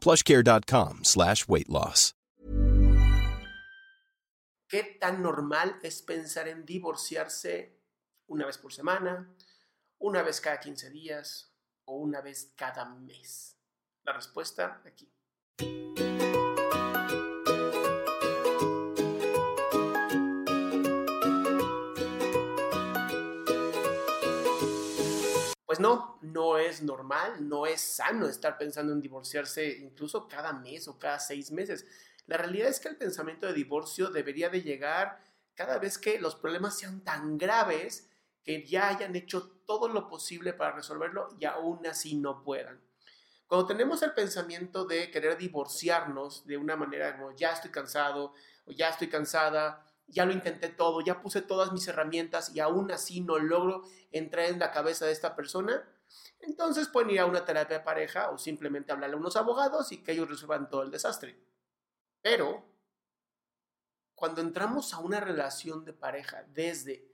plushcare.com slash weight loss. ¿Qué tan normal es pensar en divorciarse una vez por semana, una vez cada 15 días o una vez cada mes? La respuesta aquí. Pues no, no es normal, no es sano estar pensando en divorciarse incluso cada mes o cada seis meses. La realidad es que el pensamiento de divorcio debería de llegar cada vez que los problemas sean tan graves que ya hayan hecho todo lo posible para resolverlo y aún así no puedan. Cuando tenemos el pensamiento de querer divorciarnos de una manera como ya estoy cansado o ya estoy cansada, ya lo intenté todo, ya puse todas mis herramientas y aún así no logro entrar en la cabeza de esta persona, entonces pueden ir a una terapia pareja o simplemente hablarle a unos abogados y que ellos resuelvan todo el desastre. Pero cuando entramos a una relación de pareja desde,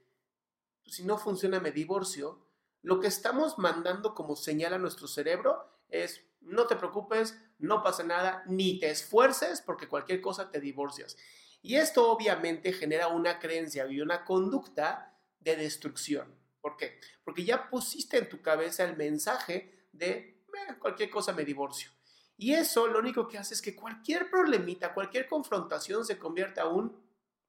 pues, si no funciona me divorcio, lo que estamos mandando como señal a nuestro cerebro es, no te preocupes, no pasa nada, ni te esfuerces porque cualquier cosa te divorcias. Y esto obviamente genera una creencia y una conducta de destrucción. ¿Por qué? Porque ya pusiste en tu cabeza el mensaje de cualquier cosa me divorcio. Y eso lo único que hace es que cualquier problemita, cualquier confrontación se convierte a un,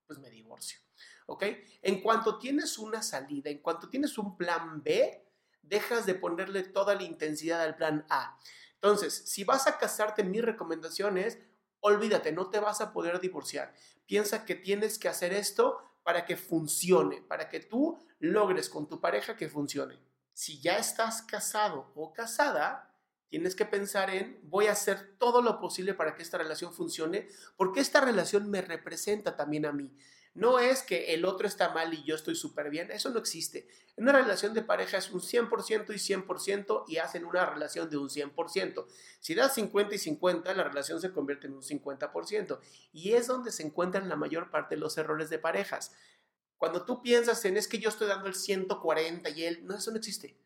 pues me divorcio. ¿Ok? En cuanto tienes una salida, en cuanto tienes un plan B, dejas de ponerle toda la intensidad al plan A. Entonces, si vas a casarte, mi recomendación es, olvídate, no te vas a poder divorciar. Piensa que tienes que hacer esto para que funcione, para que tú logres con tu pareja que funcione. Si ya estás casado o casada, tienes que pensar en voy a hacer todo lo posible para que esta relación funcione, porque esta relación me representa también a mí. No es que el otro está mal y yo estoy súper bien, eso no existe. En una relación de pareja es un 100% y 100% y hacen una relación de un 100%. Si das 50 y 50, la relación se convierte en un 50%. Y es donde se encuentran la mayor parte de los errores de parejas. Cuando tú piensas en es que yo estoy dando el 140 y él, no, eso no existe.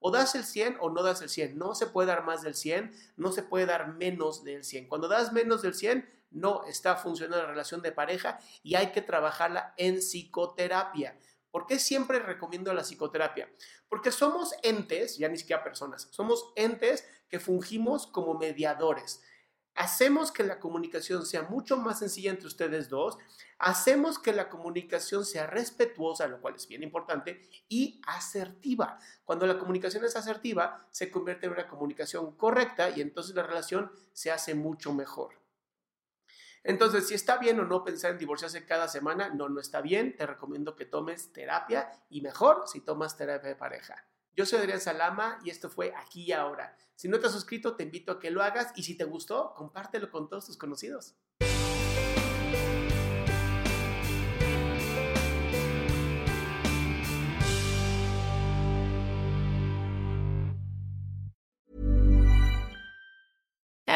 O das el 100 o no das el 100. No se puede dar más del 100, no se puede dar menos del 100. Cuando das menos del 100, no está funcionando la relación de pareja y hay que trabajarla en psicoterapia. ¿Por qué siempre recomiendo la psicoterapia? Porque somos entes, ya ni siquiera personas, somos entes que fungimos como mediadores. Hacemos que la comunicación sea mucho más sencilla entre ustedes dos, hacemos que la comunicación sea respetuosa, lo cual es bien importante, y asertiva. Cuando la comunicación es asertiva, se convierte en una comunicación correcta y entonces la relación se hace mucho mejor. Entonces, si está bien o no pensar en divorciarse cada semana, no, no está bien. Te recomiendo que tomes terapia y mejor si tomas terapia de pareja. Yo soy Adrián Salama y esto fue Aquí y Ahora. Si no te has suscrito, te invito a que lo hagas y si te gustó, compártelo con todos tus conocidos.